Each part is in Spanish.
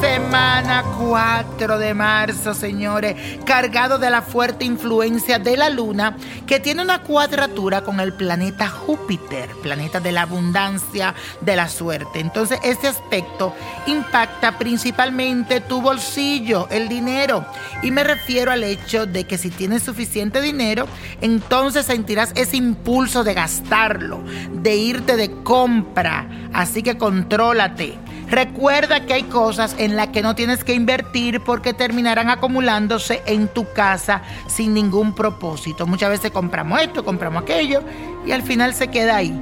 semana 4 de marzo, señores, cargado de la fuerte influencia de la luna que tiene una cuadratura con el planeta Júpiter, planeta de la abundancia, de la suerte. Entonces, este aspecto impacta principalmente tu bolsillo, el dinero. Y me refiero al hecho de que si tienes suficiente dinero, entonces sentirás ese impulso de gastarlo, de irte de compra. Así que contrólate. Recuerda que hay cosas en las que no tienes que invertir porque terminarán acumulándose en tu casa sin ningún propósito. Muchas veces compramos esto, compramos aquello y al final se queda ahí.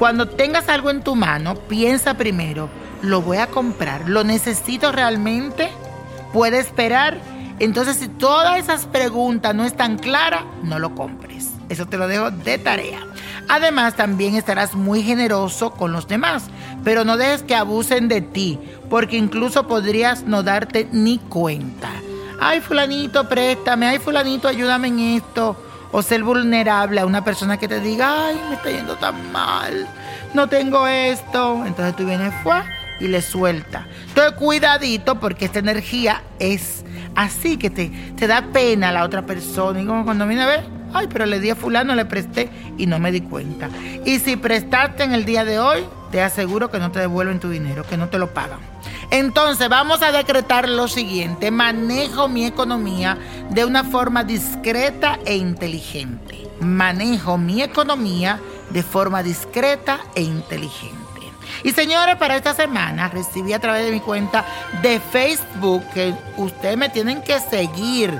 Cuando tengas algo en tu mano, piensa primero, ¿lo voy a comprar? ¿Lo necesito realmente? ¿Puede esperar? Entonces, si todas esas preguntas no están claras, no lo compres. Eso te lo dejo de tarea. Además, también estarás muy generoso con los demás, pero no dejes que abusen de ti, porque incluso podrías no darte ni cuenta. Ay, fulanito, préstame, ay, fulanito, ayúdame en esto. O ser vulnerable a una persona que te diga, ay, me está yendo tan mal, no tengo esto. Entonces tú vienes, fue y le suelta. Entonces cuidadito porque esta energía es así que te, te da pena a la otra persona. Y como cuando viene a ver, ay, pero le di a fulano, le presté y no me di cuenta. Y si prestaste en el día de hoy, te aseguro que no te devuelven tu dinero, que no te lo pagan. Entonces vamos a decretar lo siguiente, manejo mi economía de una forma discreta e inteligente. Manejo mi economía de forma discreta e inteligente. Y señores, para esta semana recibí a través de mi cuenta de Facebook que ustedes me tienen que seguir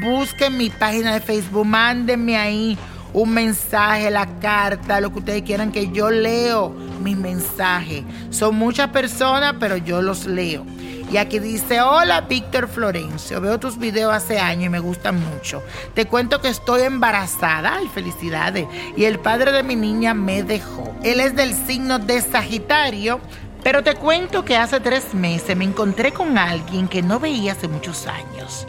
busquen mi página de Facebook, mándenme ahí un mensaje, la carta, lo que ustedes quieran que yo leo mis mensajes. Son muchas personas, pero yo los leo. Y aquí dice, hola Víctor Florencio, veo tus videos hace años y me gustan mucho. Te cuento que estoy embarazada, ay felicidades, y el padre de mi niña me dejó. Él es del signo de Sagitario, pero te cuento que hace tres meses me encontré con alguien que no veía hace muchos años.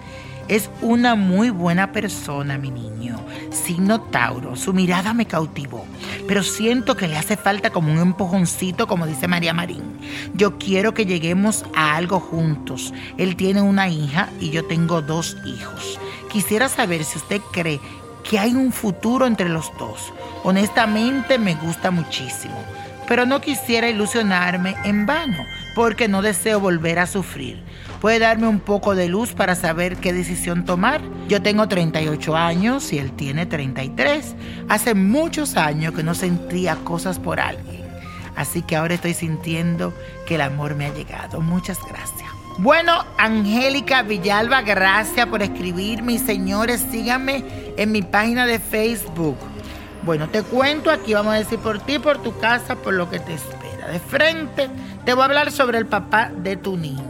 Es una muy buena persona, mi niño. Signo Tauro, su mirada me cautivó, pero siento que le hace falta como un empujoncito, como dice María Marín. Yo quiero que lleguemos a algo juntos. Él tiene una hija y yo tengo dos hijos. Quisiera saber si usted cree que hay un futuro entre los dos. Honestamente me gusta muchísimo, pero no quisiera ilusionarme en vano porque no deseo volver a sufrir. ¿Puede darme un poco de luz para saber qué decisión tomar? Yo tengo 38 años y él tiene 33. Hace muchos años que no sentía cosas por alguien. Así que ahora estoy sintiendo que el amor me ha llegado. Muchas gracias. Bueno, Angélica Villalba, gracias por escribirme. Señores, síganme en mi página de Facebook. Bueno, te cuento, aquí vamos a decir por ti, por tu casa, por lo que te espera. De frente, te voy a hablar sobre el papá de tu niño.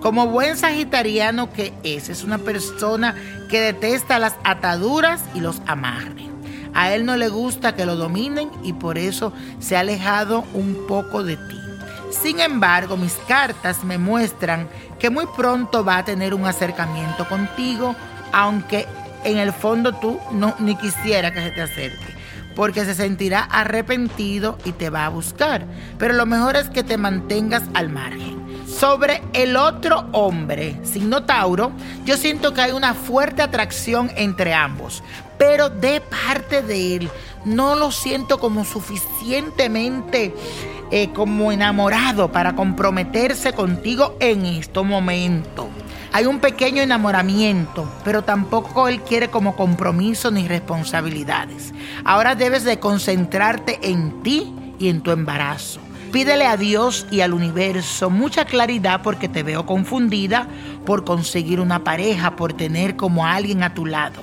Como buen sagitariano que es, es una persona que detesta las ataduras y los amarres. A él no le gusta que lo dominen y por eso se ha alejado un poco de ti. Sin embargo, mis cartas me muestran que muy pronto va a tener un acercamiento contigo, aunque en el fondo tú no ni quisiera que se te acerque, porque se sentirá arrepentido y te va a buscar. Pero lo mejor es que te mantengas al margen. Sobre el otro hombre, signo Tauro, yo siento que hay una fuerte atracción entre ambos, pero de parte de él no lo siento como suficientemente eh, como enamorado para comprometerse contigo en este momento. Hay un pequeño enamoramiento, pero tampoco él quiere como compromiso ni responsabilidades. Ahora debes de concentrarte en ti y en tu embarazo. Pídele a Dios y al universo mucha claridad porque te veo confundida por conseguir una pareja, por tener como alguien a tu lado.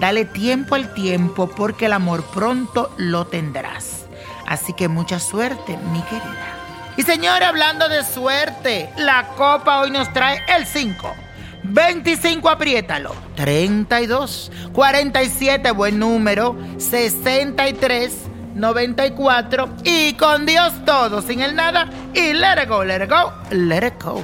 Dale tiempo al tiempo porque el amor pronto lo tendrás. Así que mucha suerte, mi querida. Y señores, hablando de suerte, la copa hoy nos trae el 5. 25, apriétalo. 32, 47, buen número. 63, 94 y con Dios todo, sin el nada y let it go, let it go, let it go.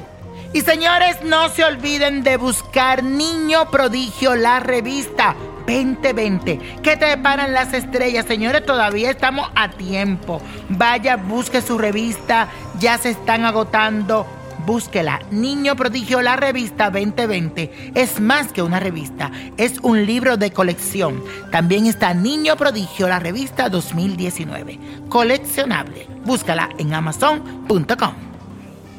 Y señores, no se olviden de buscar Niño Prodigio, la revista 2020. Que te paran las estrellas, señores, todavía estamos a tiempo. Vaya, busque su revista, ya se están agotando. búsquela. Niño Prodigio, la revista 2020. Es más que una revista, es un libro de colección. También está Niño Prodigio, la revista 2019. Coleccionable. Búscala en amazon.com.